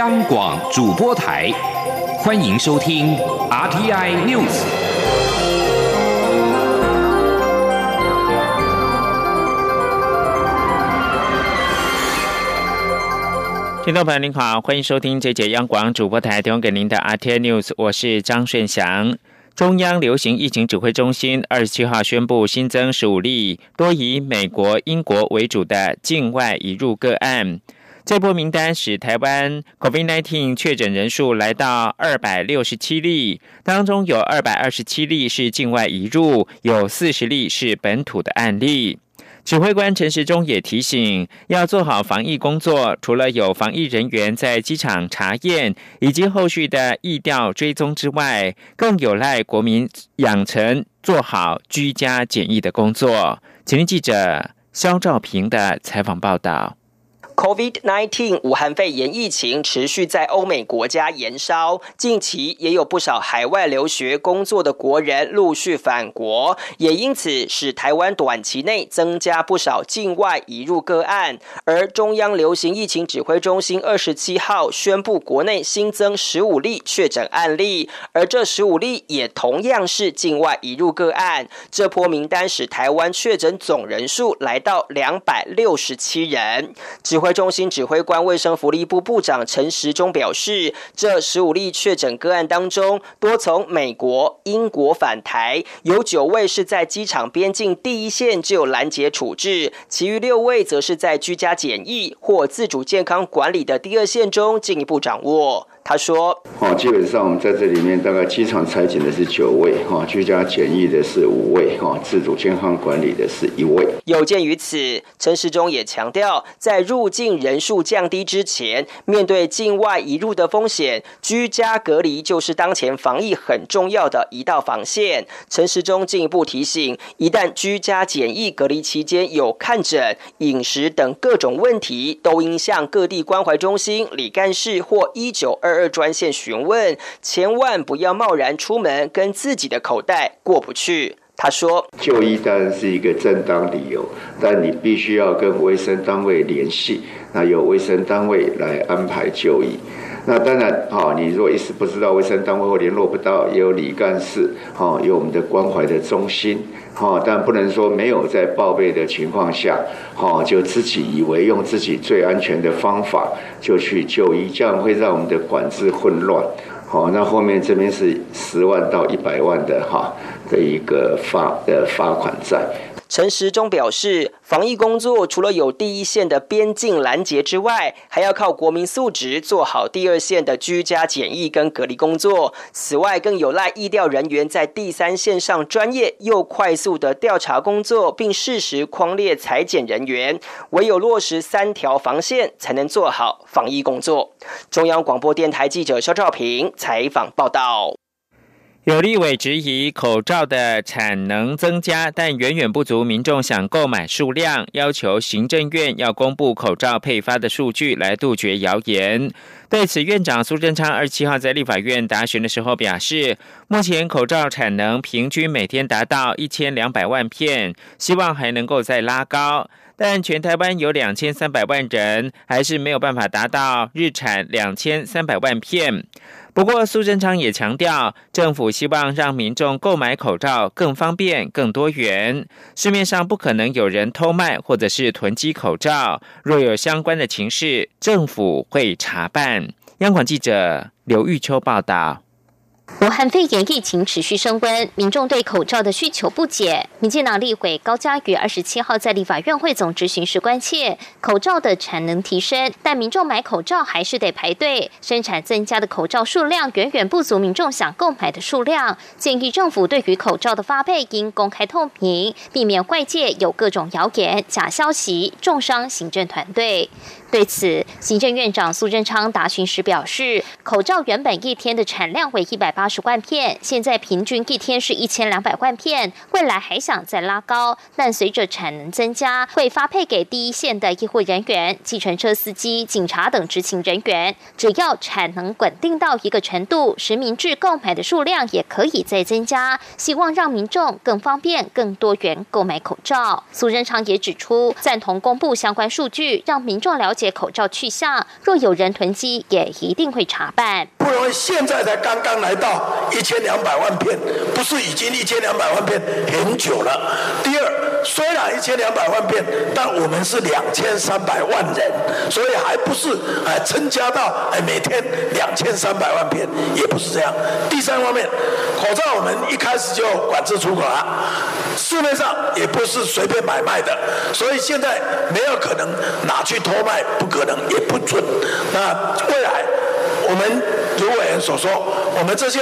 央广主播台，欢迎收听 RTI News。听众朋友您好，欢迎收听这节央广主播台提供给您的 RTI News，我是张顺祥。中央流行疫情指挥中心二十七号宣布新增十五例多以美国、英国为主的境外移入个案。这波名单使台湾 COVID-19 确诊人数来到二百六十七例，当中有二百二十七例是境外移入，有四十例是本土的案例。指挥官陈时中也提醒，要做好防疫工作，除了有防疫人员在机场查验以及后续的疫调追踪之外，更有赖国民养成做好居家检疫的工作。请听记者肖兆平的采访报道。COVID-19 武汉肺炎疫情持续在欧美国家延烧，近期也有不少海外留学工作的国人陆续返国，也因此使台湾短期内增加不少境外移入个案。而中央流行疫情指挥中心二十七号宣布，国内新增十五例确诊案例，而这十五例也同样是境外移入个案。这波名单使台湾确诊总人数来到两百六十七人。指挥中心指挥官、卫生福利部部长陈时中表示，这十五例确诊个案当中，多从美国、英国返台，有九位是在机场边境第一线就拦截处置，其余六位则是在居家检疫或自主健康管理的第二线中进一步掌握。他说：“哦，基本上我们在这里面大概机场裁剪的是九位，哈，居家检疫的是五位，哈，自主健康管理的是一位。有鉴于此，陈时中也强调，在入境人数降低之前，面对境外移入的风险，居家隔离就是当前防疫很重要的一道防线。陈时中进一步提醒，一旦居家检疫隔离期间有看诊、饮食等各种问题，都应向各地关怀中心、李干事或一九二。”二专线询问，千万不要贸然出门，跟自己的口袋过不去。他说：“就医当然是一个正当理由，但你必须要跟卫生单位联系，那由卫生单位来安排就医。那当然，哈，你如果一时不知道卫生单位或联络不到，也有李干事，哈，有我们的关怀的中心。”哦，但不能说没有在报备的情况下，哦，就自己以为用自己最安全的方法就去就医，这样会让我们的管制混乱。好，那后面这边是十万到一百万的哈的一个罚的罚款债。陈时中表示，防疫工作除了有第一线的边境拦截之外，还要靠国民素质做好第二线的居家检疫跟隔离工作。此外，更有赖疫调人员在第三线上专业又快速的调查工作，并适时框列裁剪人员。唯有落实三条防线，才能做好防疫工作。中央广播电台记者肖兆平采访报道。有立委质疑口罩的产能增加，但远远不足民众想购买数量，要求行政院要公布口罩配发的数据来杜绝谣言。对此，院长苏贞昌二十七号在立法院答询的时候表示，目前口罩产能平均每天达到一千两百万片，希望还能够再拉高，但全台湾有两千三百万人，还是没有办法达到日产两千三百万片。不过，苏贞昌也强调，政府希望让民众购买口罩更方便、更多元。市面上不可能有人偷卖或者是囤积口罩，若有相关的情势，政府会查办。央广记者刘玉秋报道。武汉肺炎疫情持续升温，民众对口罩的需求不减。民进党立委高嘉瑜二十七号在立法院会总执行时关切口罩的产能提升，但民众买口罩还是得排队，生产增加的口罩数量远远不足民众想购买的数量。建议政府对于口罩的发配应公开透明，避免外界有各种谣言、假消息，重伤行政团队。对此，行政院长苏贞昌答询时表示，口罩原本一天的产量为一百八十万片，现在平均一天是一千两百万片，未来还想再拉高，但随着产能增加，会发配给第一线的医护人员、计程车司机、警察等执勤人员。只要产能稳定到一个程度，实名制购买的数量也可以再增加，希望让民众更方便、更多元购买口罩。苏贞昌也指出，赞同公布相关数据，让民众了解。届口罩去向，若有人囤积，也一定会查办。不容易，现在才刚刚来到一千两百万片，不是已经一千两百万片很久了。第二，虽然一千两百万片，但我们是两千三百万人，所以还不是哎增加到哎每天两千三百万片，也不是这样。第三方面，口罩我们一开始就管制出口了，市面上也不是随便买卖的，所以现在没有可能拿去偷卖，不可能也不准。那未来我们如委员所说，我们这些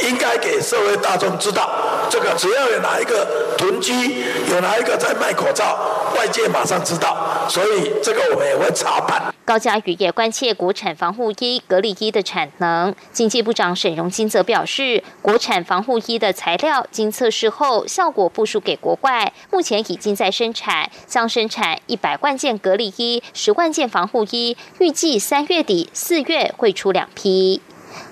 应该给社会大众知道，这个只要有哪一个囤积，有哪一个在卖口罩，外界马上知道，所以这个我们也会查办。高嘉瑜也关切国产防护衣、隔离衣的产能。经济部长沈荣金则表示，国产防护衣的材料经测试后，效果不输给国外，目前已经在生产，将生产一百万件隔离衣、十万件防护衣，预计三月底、四月会出两批。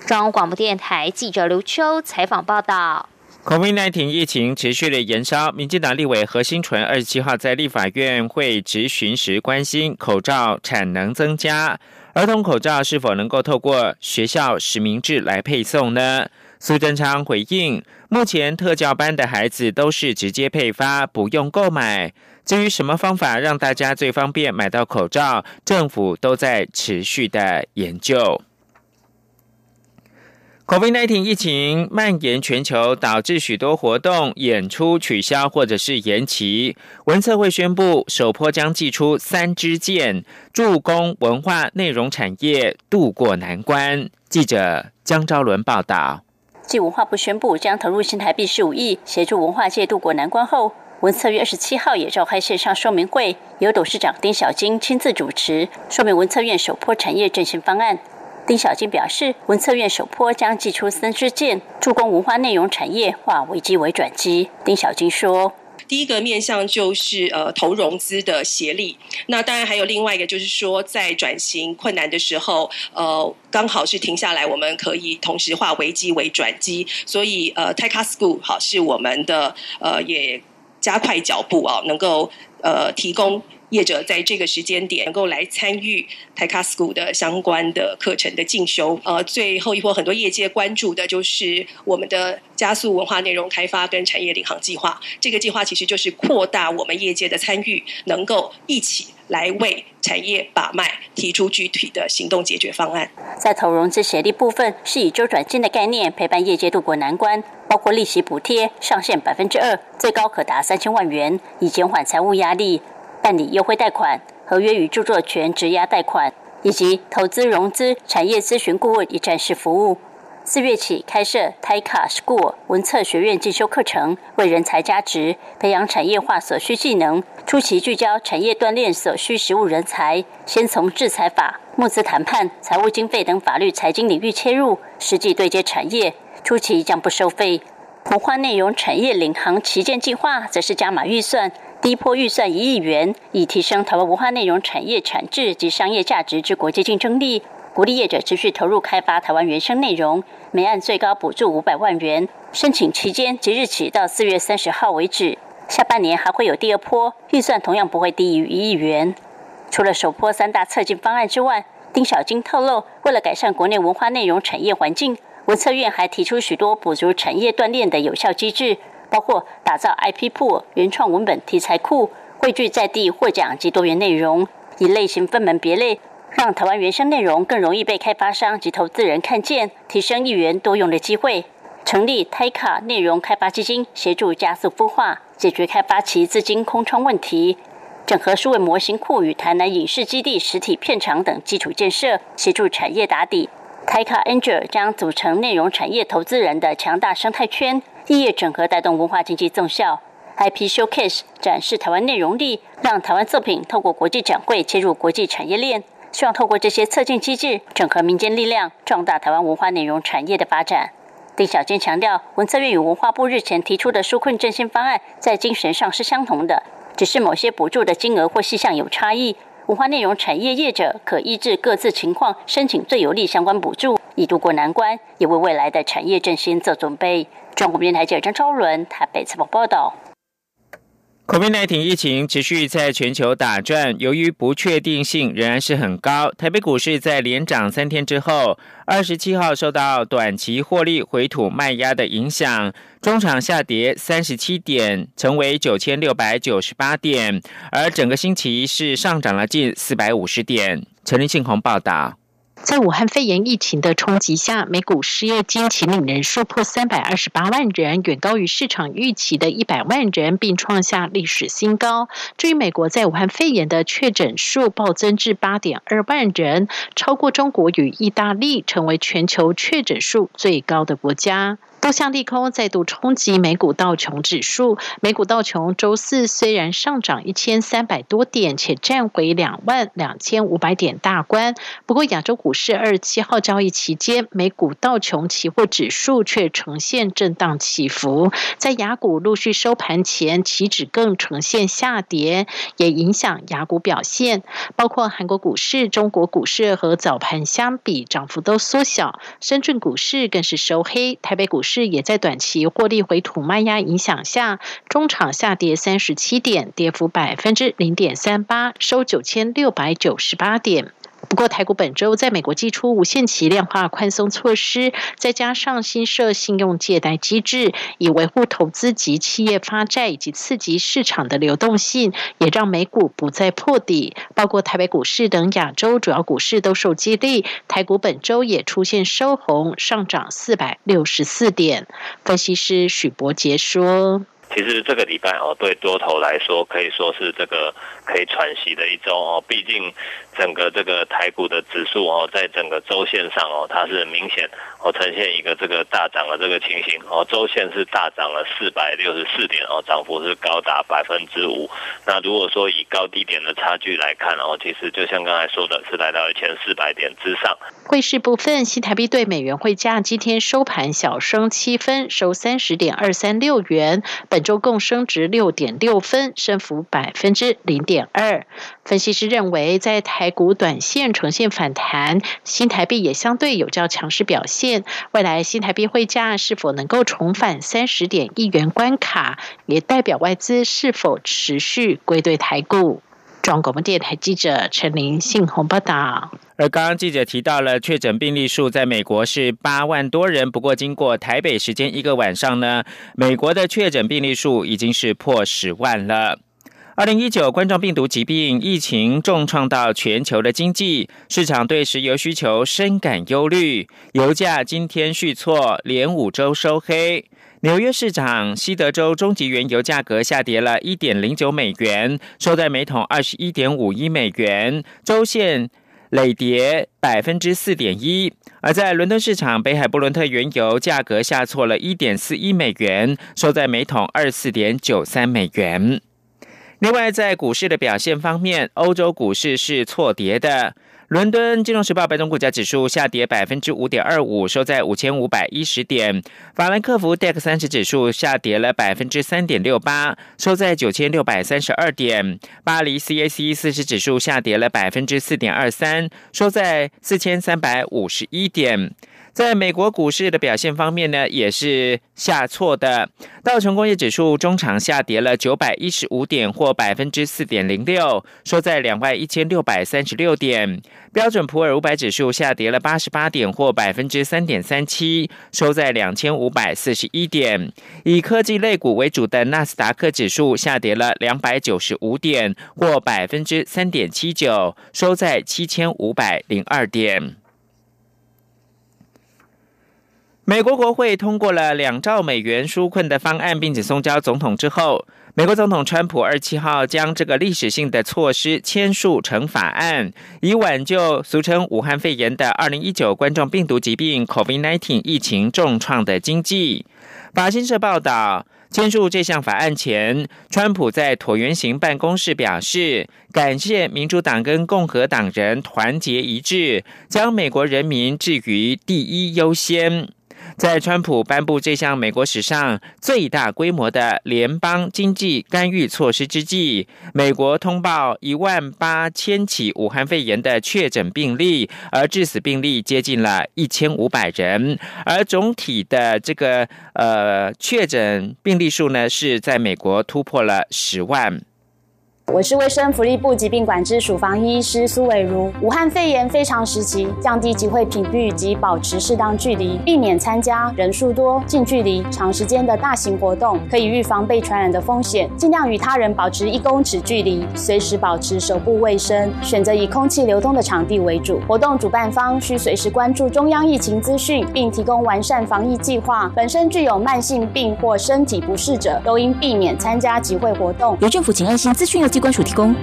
中央广播电台记者刘秋采访报道。COVID-19 疫情持续的延烧，民进党立委何新纯二十七号在立法院会质询时关心口罩产能增加，儿童口罩是否能够透过学校实名制来配送呢？苏贞昌回应，目前特教班的孩子都是直接配发，不用购买。至于什么方法让大家最方便买到口罩，政府都在持续的研究。COVID-19 疫情蔓延全球，导致许多活动、演出取消或者是延期。文策会宣布，首波将寄出三支箭，助攻文化内容产业渡过难关。记者江昭伦报道。继文化部宣布将投入新台币十五亿，协助文化界渡过难关后，文策院二十七号也召开线上说明会，由董事长丁小金亲自主持，说明文策院首波产业振兴方案。丁小金表示，文策院首波将寄出三支箭，助攻文化内容产业化危机为转机。丁小金说：“第一个面向就是呃投融资的协力，那当然还有另外一个就是说，在转型困难的时候，呃刚好是停下来，我们可以同时化危机为转机。所以呃 t e c a School 好是我们的呃也加快脚步啊，能够呃提供。”业者在这个时间点能够来参与台卡 school 的相关的课程的进修。呃，最后一波很多业界关注的就是我们的加速文化内容开发跟产业领航计划。这个计划其实就是扩大我们业界的参与，能够一起来为产业把脉，提出具体的行动解决方案。在投融资协力部分，是以周转金的概念陪伴业界渡过难关，包括利息补贴上限百分之二，最高可达三千万元，以减缓财务压力。办理优惠贷款、合约与著作权质押贷款，以及投资融资、产业咨询顾问一站式服务。四月起开设 TaiKa School 文策学院进修课程，为人才加值，培养产业化所需技能。初期聚焦产业锻炼所需实务人才，先从制裁法、募资谈判、财务经费等法律财经领域切入，实际对接产业。初期将不收费。文化内容产业领航旗舰计划则是加码预算。低波预算一亿元，以提升台湾文化内容产业产质及商业价值之国际竞争力，鼓励业者持续投入开发台湾原生内容。每案最高补助五百万元，申请期间即日起到四月三十号为止。下半年还会有第二波，预算同样不会低于一亿元。除了首波三大策进方案之外，丁小金透露，为了改善国内文化内容产业环境，文策院还提出许多补足产业锻炼的有效机制。包括打造 IP 库、原创文本题材库，汇聚在地获奖及多元内容，以类型分门别类，让台湾原生内容更容易被开发商及投资人看见，提升一元多用的机会。成立 TaiKa 内容开发基金，协助加速孵化，解决开发期资金空窗问题。整合数位模型库与台南影视基地实体片场等基础建设，协助产业打底。TaiKa Angel 将组成内容产业投资人的强大生态圈。业业整合带动文化经济增效，IP Showcase 展示台湾内容力，让台湾作品透过国际展会切入国际产业链。希望透过这些策进机制，整合民间力量，壮大台湾文化内容产业的发展。丁小坚强调，文策院与文化部日前提出的纾困振兴方案，在精神上是相同的，只是某些补助的金额或细项有差异。文化内容产业业者可依据各自情况申请最有利相关补助，以渡过难关，也为未来的产业振兴做准备。中国电台记者张超伦台北采访报道。COVID-19 疫情持续在全球打转，由于不确定性仍然是很高，台北股市在连涨三天之后，二十七号受到短期获利回吐卖压的影响，中场下跌三十七点，成为九千六百九十八点，而整个星期是上涨了近四百五十点。陈立信鸿报道。在武汉肺炎疫情的冲击下，美股失业金请领人数破三百二十八万人，远高于市场预期的一百万人，并创下历史新高。至于美国在武汉肺炎的确诊数暴增至八点二万人，超过中国与意大利，成为全球确诊数最高的国家。多项利空再度冲击美股道琼指数。美股道琼周四虽然上涨一千三百多点，且站回两万两千五百点大关，不过亚洲股市二十七号交易期间，美股道琼期货指数却呈现震荡起伏。在雅股陆续收盘前，期指更呈现下跌，也影响雅股表现。包括韩国股市、中国股市和早盘相比，涨幅都缩小。深圳股市更是收黑，台北股市。市也在短期获利回吐卖压影响下，中场下跌三十七点，跌幅百分之零点三八，收九千六百九十八点。不过，台股本周在美国寄出无限期量化宽松措施，再加上新设信用借贷机制，以维护投资及企业发债以及刺激市场的流动性，也让美股不再破底。包括台北股市等亚洲主要股市都受激励，台股本周也出现收红，上涨四百六十四点。分析师许博杰说。其实这个礼拜哦，对多头来说可以说是这个可以喘息的一周哦。毕竟整个这个台股的指数哦，在整个周线上哦，它是明显哦呈现一个这个大涨的这个情形哦。周线是大涨了四百六十四点哦，涨幅是高达百分之五。那如果说以高低点的差距来看哦，其实就像刚才说的是来到一千四百点之上。汇市部分，新台币对美元汇价今天收盘小升七分，收三十点二三六元。本周共升值六点六分，升幅百分之零点二。分析师认为，在台台股短线呈现反弹，新台币也相对有较强势表现。未来新台币汇价是否能够重返三十点一元关卡，也代表外资是否持续归队台股。中国电台记者陈琳信鸿报道。而刚刚记者提到了确诊病例数在美国是八万多人，不过经过台北时间一个晚上呢，美国的确诊病例数已经是破十万了。二零一九冠状病毒疾病疫情重创到全球的经济，市场对石油需求深感忧虑，油价今天续挫，连五周收黑。纽约市场西德州中级原油价格下跌了一点零九美元，收在每桶二十一点五一美元，周线累跌百分之四点一。而在伦敦市场，北海布伦特原油价格下挫了一点四一美元，收在每桶二十四点九三美元。另外，在股市的表现方面，欧洲股市是错跌的。伦敦金融时报白种股价指数下跌百分之五点二五，收在五千五百一十点。法兰克福 DAX 三十指数下跌了百分之三点六八，收在九千六百三十二点。巴黎 CAC 四十指数下跌了百分之四点二三，收在四千三百五十一点。在美国股市的表现方面呢，也是下挫的。道琼工业指数中场下跌了九百一十五点，或百分之四点零六，收在两万一千六百三十六点。标准普尔五百指数下跌了八十八点，或百分之三点三七，收在两千五百四十一点。以科技类股为主的纳斯达克指数下跌了两百九十五点，或百分之三点七九，收在七千五百零二点。美国国会通过了两兆美元纾困的方案，并且送交总统之后，美国总统川普二七号将这个历史性的措施签署成法案，以挽救俗称武汉肺炎的二零一九冠状病毒疾病 （COVID-19） 疫情重创的经济。法新社报道，签署这项法案前，川普在椭圆形办公室表示，感谢民主党跟共和党人团结一致，将美国人民置于第一优先。在川普颁布这项美国史上最大规模的联邦经济干预措施之际，美国通报一万八千起武汉肺炎的确诊病例，而致死病例接近了一千五百人，而总体的这个呃确诊病例数呢，是在美国突破了十万。我是卫生福利部疾病管制署防疫医师苏伟如。武汉肺炎非常时期，降低集会频率及保持适当距离，避免参加人数多、近距离、长时间的大型活动，可以预防被传染的风险。尽量与他人保持一公尺距离，随时保持手部卫生，选择以空气流通的场地为主。活动主办方需随时关注中央疫情资讯，并提供完善防疫计划。本身具有慢性病或身体不适者，都应避免参加集会活动。由政府请安心资讯由。关提供。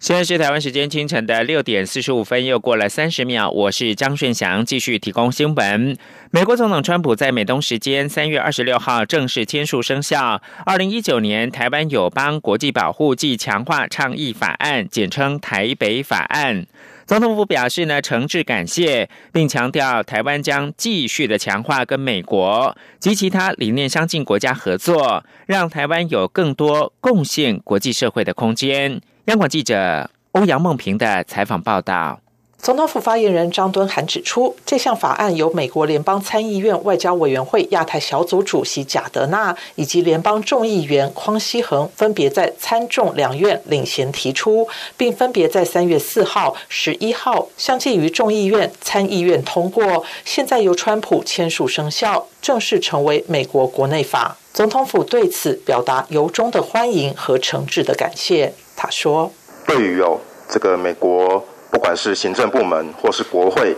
现在是台湾时间清晨的六点四十五分，又过了三十秒。我是张顺祥，继续提供新闻。美国总统川普在美东时间三月二十六号正式签署生效《二零一九年台湾友邦国际保护暨强化倡议法案》，简称台北法案。总统府表示呢，诚挚感谢，并强调台湾将继续的强化跟美国及其他理念相近国家合作，让台湾有更多贡献国际社会的空间。央广记者欧阳梦平的采访报道。总统府发言人张敦涵指出，这项法案由美国联邦参议院外交委员会亚太小组主席贾德纳以及联邦众议员匡希恒分别在参众两院领衔提出，并分别在三月四号、十一号相继于众议院、参议院通过，现在由川普签署生效，正式成为美国国内法。总统府对此表达由衷的欢迎和诚挚的感谢。他说：“对于有这个美国。”不管是行政部门或是国会，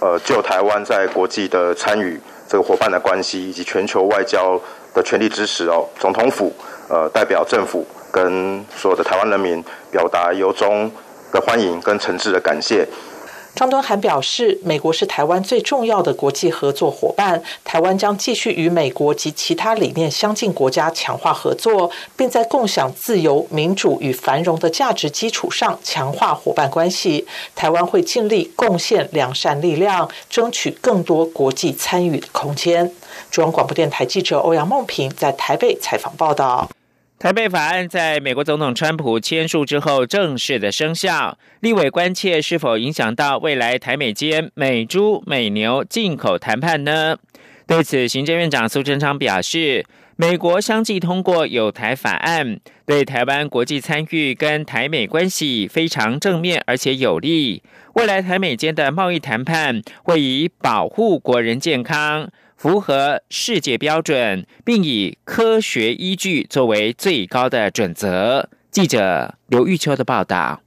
呃，就台湾在国际的参与、这个伙伴的关系以及全球外交的全力支持哦，总统府呃代表政府跟所有的台湾人民表达由衷的欢迎跟诚挚的感谢。张敦涵表示，美国是台湾最重要的国际合作伙伴，台湾将继续与美国及其他理念相近国家强化合作，并在共享自由、民主与繁荣的价值基础上强化伙伴关系。台湾会尽力贡献良善力量，争取更多国际参与的空间。中央广播电台记者欧阳梦平在台北采访报道。台北法案在美国总统川普签署之后正式的生效，立委关切是否影响到未来台美间美猪美牛进口谈判呢？对此，行政院长苏贞昌表示，美国相继通过有台法案，对台湾国际参与跟台美关系非常正面而且有利，未来台美间的贸易谈判会以保护国人健康。符合世界标准，并以科学依据作为最高的准则。记者刘玉秋的报道。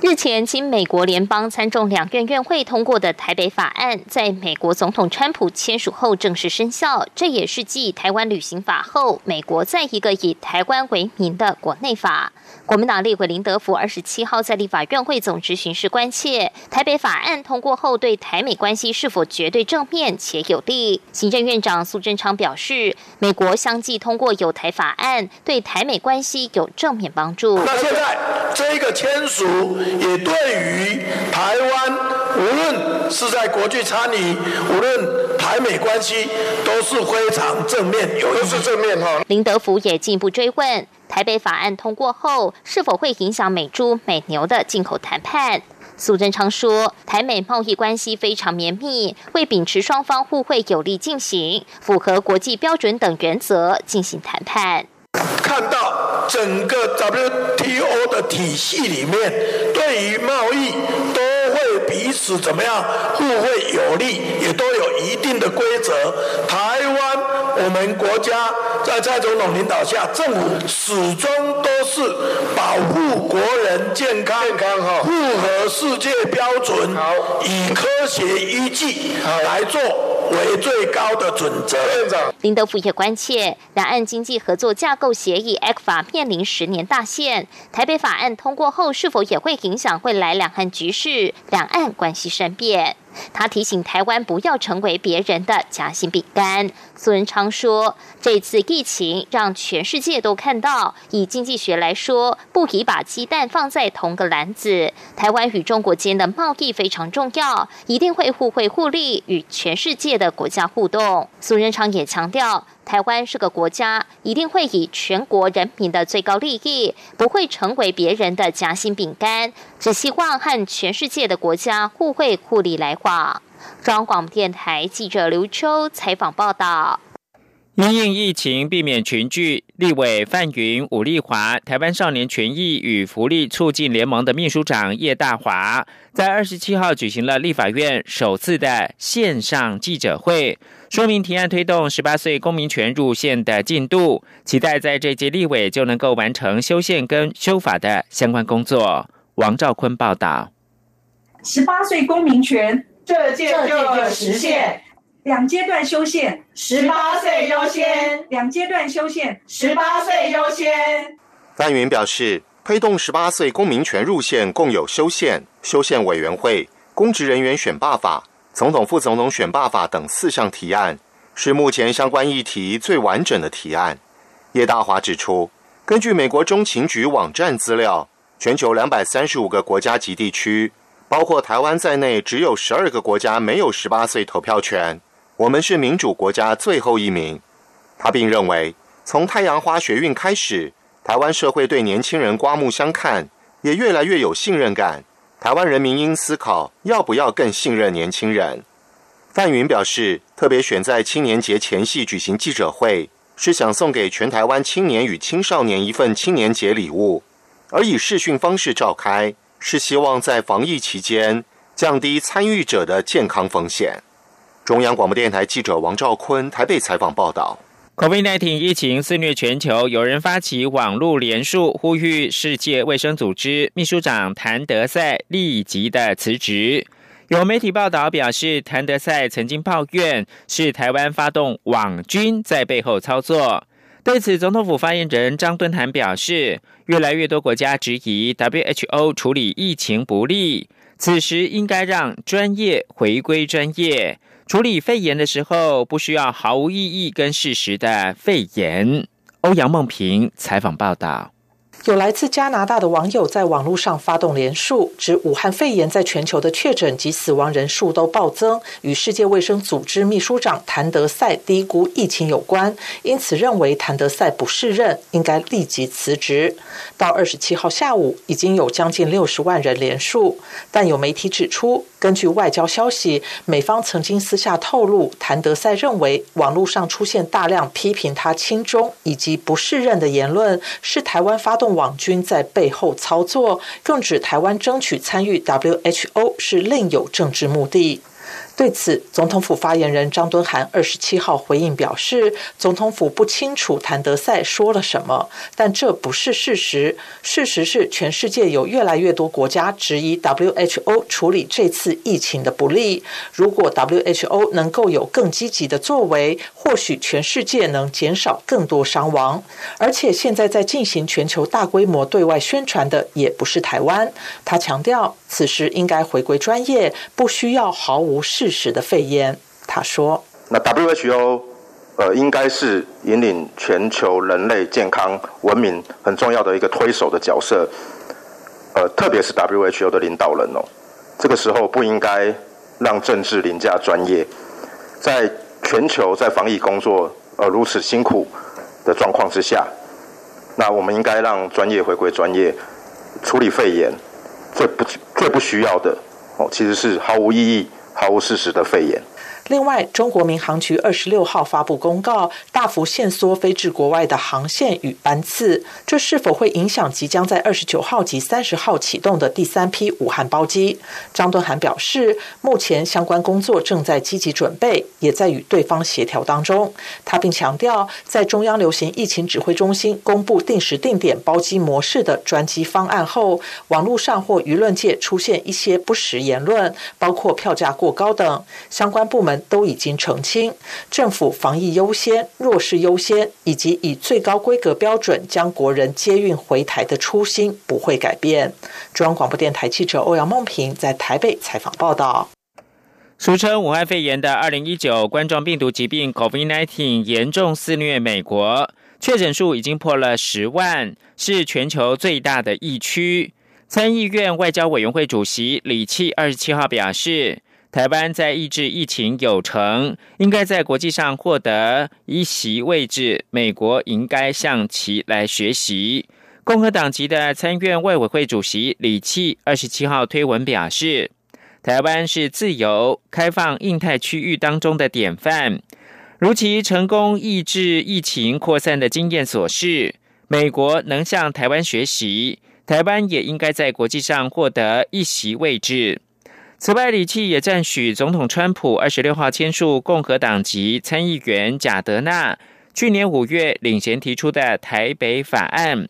日前，经美国联邦参众两院院会通过的台北法案，在美国总统川普签署后正式生效。这也是继台湾旅行法后，美国再一个以台湾为名的国内法。国民党立委林德福二十七号在立法院会总执行时关切，台北法案通过后对台美关系是否绝对正面且有利？行政院长苏贞昌表示，美国相继通过有台法案，对台美关系有正面帮助。那现在这个签署。也对于台湾，无论是在国际参与，无论台美关系，都是非常正面，有都是正面哈。林德福也进一步追问，台北法案通过后，是否会影响美猪美牛的进口谈判？苏贞昌说，台美贸易关系非常绵密，会秉持双方互惠有利进行，符合国际标准等原则进行谈判。看到整个 WTO 的体系里面，对于贸易都会彼此怎么样互惠有利，也都有一定的规则。台湾我们国家在蔡总统领导下，政府始终都是保护国人健康，健康哈，符合世界标准，好，以科学依据来做。为最高的准则。林德福也关切，两岸经济合作架构协议 （ECFA） 面临十年大限，台北法案通过后，是否也会影响未来两岸局势、两岸关系善变？他提醒台湾不要成为别人的夹心饼干。苏仁昌说：“这次疫情让全世界都看到，以经济学来说，不宜把鸡蛋放在同个篮子。台湾与中国间的贸易非常重要，一定会互惠互利，与全世界的国家互动。”苏仁昌也强调。台湾是个国家，一定会以全国人民的最高利益，不会成为别人的夹心饼干。只希望和全世界的国家互惠互利来往。中央广播电台记者刘秋采访报道。因应疫情，避免群聚，立委范云、武立华、台湾少年权益与福利促进联盟的秘书长叶大华，在二十七号举行了立法院首次的线上记者会，说明提案推动十八岁公民权入宪的进度，期待在这届立委就能够完成修宪跟修法的相关工作。王兆坤报道：十八岁公民权，这届就实现。两阶段修宪，十八岁优先；两阶段修宪，十八岁优先。范云表示，推动十八岁公民权入宪，共有修宪、修宪委员会、公职人员选罢法、总统、副总统选罢法等四项提案，是目前相关议题最完整的提案。叶大华指出，根据美国中情局网站资料，全球两百三十五个国家及地区，包括台湾在内，只有十二个国家没有十八岁投票权。我们是民主国家最后一名。他并认为，从太阳花学运开始，台湾社会对年轻人刮目相看，也越来越有信任感。台湾人民应思考，要不要更信任年轻人。范云表示，特别选在青年节前夕举行记者会，是想送给全台湾青年与青少年一份青年节礼物，而以视讯方式召开，是希望在防疫期间降低参与者的健康风险。中央广播电台记者王兆坤台北采访报道：COVID-19 疫情肆虐全球，有人发起网络联署，呼吁世界卫生组织秘书长谭德赛立即的辞职。有媒体报道表示，谭德赛曾经抱怨是台湾发动网军在背后操作。对此，总统府发言人张敦涵表示，越来越多国家质疑 WHO 处理疫情不力，此时应该让专业回归专业。处理肺炎的时候，不需要毫无意义跟事实的肺炎。欧阳梦平采访报道。有来自加拿大的网友在网络上发动连署，指武汉肺炎在全球的确诊及死亡人数都暴增，与世界卫生组织秘书长谭德赛低估疫情有关，因此认为谭德赛不适任，应该立即辞职。到二十七号下午，已经有将近六十万人连署，但有媒体指出，根据外交消息，美方曾经私下透露，谭德赛认为网络上出现大量批评他亲中以及不适任的言论，是台湾发动。网军在背后操作，更指台湾争取参与 WHO 是另有政治目的。对此，总统府发言人张敦涵二十七号回应表示，总统府不清楚谭德赛说了什么，但这不是事实。事实是，全世界有越来越多国家质疑 WHO 处理这次疫情的不利。如果 WHO 能够有更积极的作为，或许全世界能减少更多伤亡。而且，现在在进行全球大规模对外宣传的也不是台湾。他强调，此时应该回归专业，不需要毫无事。事实的肺炎，他说：“那 WHO 呃，应该是引领全球人类健康文明很重要的一个推手的角色，呃，特别是 WHO 的领导人哦。这个时候不应该让政治凌驾专业，在全球在防疫工作呃如此辛苦的状况之下，那我们应该让专业回归专业，处理肺炎最不最不需要的哦，其实是毫无意义。”毫无事实的肺炎。另外，中国民航局二十六号发布公告，大幅限缩飞至国外的航线与班次，这是否会影响即将在二十九号及三十号启动的第三批武汉包机？张敦涵表示，目前相关工作正在积极准备，也在与对方协调当中。他并强调，在中央流行疫情指挥中心公布定时定点包机模式的专机方案后，网络上或舆论界出现一些不实言论，包括票价过高等，相关部门。都已经澄清，政府防疫优先、弱势优先，以及以最高规格标准将国人接运回台的初心不会改变。中央广播电台记者欧阳梦平在台北采访报道。俗称武汉肺炎的二零一九冠状病毒疾病 （COVID-19） 严重肆虐美国，确诊数已经破了十万，是全球最大的疫区。参议院外交委员会主席李契二十七号表示，台湾在抑制疫情有成，应该在国际上获得一席位置，美国应该向其来学习。共和党籍的参院外委会主席李契二十七号推文表示。台湾是自由开放印太区域当中的典范，如其成功抑制疫情扩散的经验所示，美国能向台湾学习，台湾也应该在国际上获得一席位置。此外，李契也赞许总统川普二十六号签署共和党籍参议员贾德纳去年五月领衔提出的台北法案。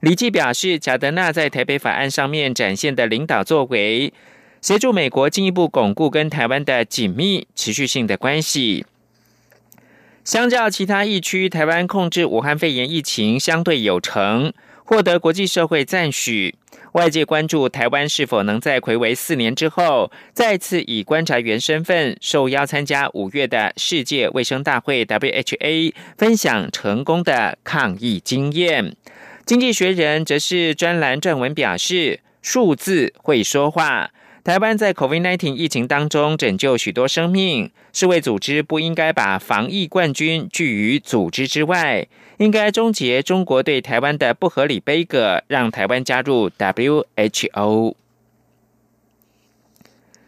李契表示，贾德纳在台北法案上面展现的领导作为。协助美国进一步巩固跟台湾的紧密、持续性的关系。相较其他疫区，台湾控制武汉肺炎疫情相对有成，获得国际社会赞许。外界关注台湾是否能在魁违四年之后，再次以观察员身份受邀参加五月的世界卫生大会 （WHA），分享成功的抗疫经验。经济学人则是专栏撰文表示：“数字会说话。”台湾在 COVID-19 疫情当中拯救许多生命，世卫组织不应该把防疫冠军拒于组织之外，应该终结中国对台湾的不合理悲歌，让台湾加入 WHO。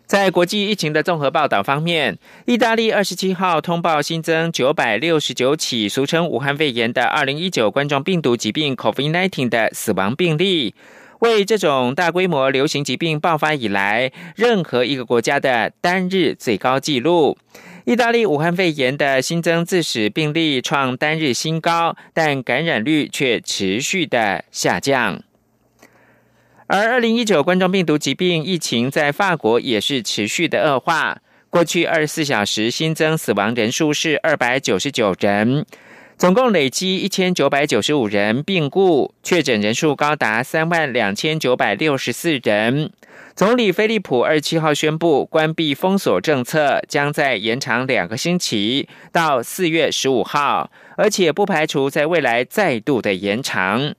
在国际疫情的综合报道方面，意大利二十七号通报新增九百六十九起俗称武汉肺炎的二零一九冠状病毒疾病 COVID-19 的死亡病例。为这种大规模流行疾病爆发以来，任何一个国家的单日最高纪录。意大利武汉肺炎的新增自死病例创单日新高，但感染率却持续的下降。而二零一九冠状病毒疾病疫情在法国也是持续的恶化，过去二十四小时新增死亡人数是二百九十九人。总共累积一千九百九十五人病故，确诊人数高达三万两千九百六十四人。总理菲利普二七号宣布，关闭封锁政策将在延长两个星期，到四月十五号，而且不排除在未来再度的延长。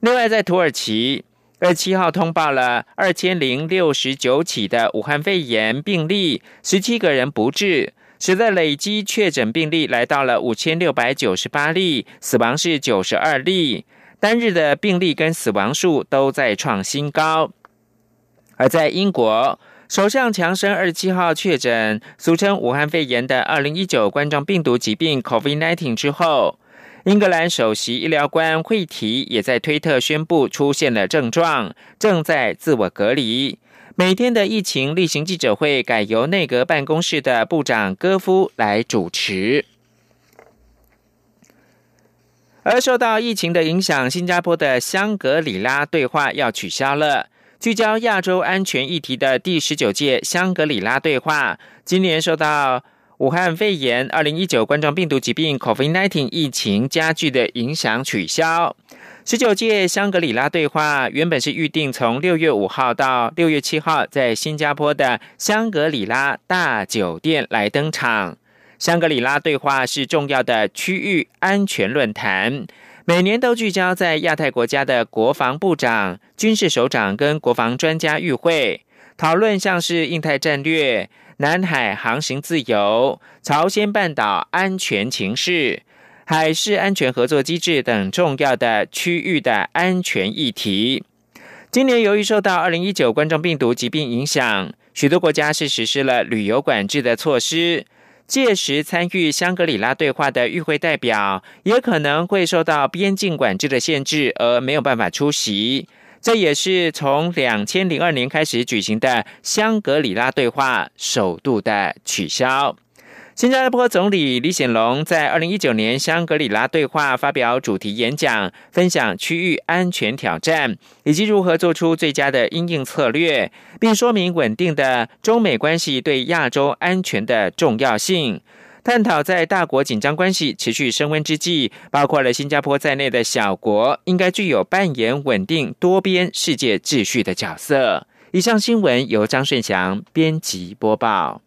另外，在土耳其二七号通报了二千零六十九起的武汉肺炎病例，十七个人不治。使得累积确诊病例来到了五千六百九十八例，死亡是九十二例，单日的病例跟死亡数都在创新高。而在英国，首相强生二十七号确诊俗称武汉肺炎的二零一九冠状病毒疾病 （COVID-19） 之后，英格兰首席医疗官惠提也在推特宣布出现了症状，正在自我隔离。每天的疫情例行记者会改由内阁办公室的部长戈夫来主持。而受到疫情的影响，新加坡的香格里拉对话要取消了。聚焦亚洲安全议题的第十九届香格里拉对话，今年受到武汉肺炎二零一九冠状病毒疾病 （COVID-19） 疫情加剧的影响取消。十九届香格里拉对话原本是预定从六月五号到六月七号在新加坡的香格里拉大酒店来登场。香格里拉对话是重要的区域安全论坛，每年都聚焦在亚太国家的国防部长、军事首长跟国防专家与会，讨论像是印太战略、南海航行自由、朝鲜半岛安全情势。海事安全合作机制等重要的区域的安全议题。今年由于受到二零一九冠状病毒疾病影响，许多国家是实施了旅游管制的措施。届时参与香格里拉对话的与会代表，也可能会受到边境管制的限制，而没有办法出席。这也是从两千零二年开始举行的香格里拉对话首度的取消。新加坡总理李显龙在二零一九年香格里拉对话发表主题演讲，分享区域安全挑战以及如何做出最佳的应应策略，并说明稳定的中美关系对亚洲安全的重要性。探讨在大国紧张关系持续升温之际，包括了新加坡在内的小国应该具有扮演稳定多边世界秩序的角色。以上新闻由张顺祥编辑播报。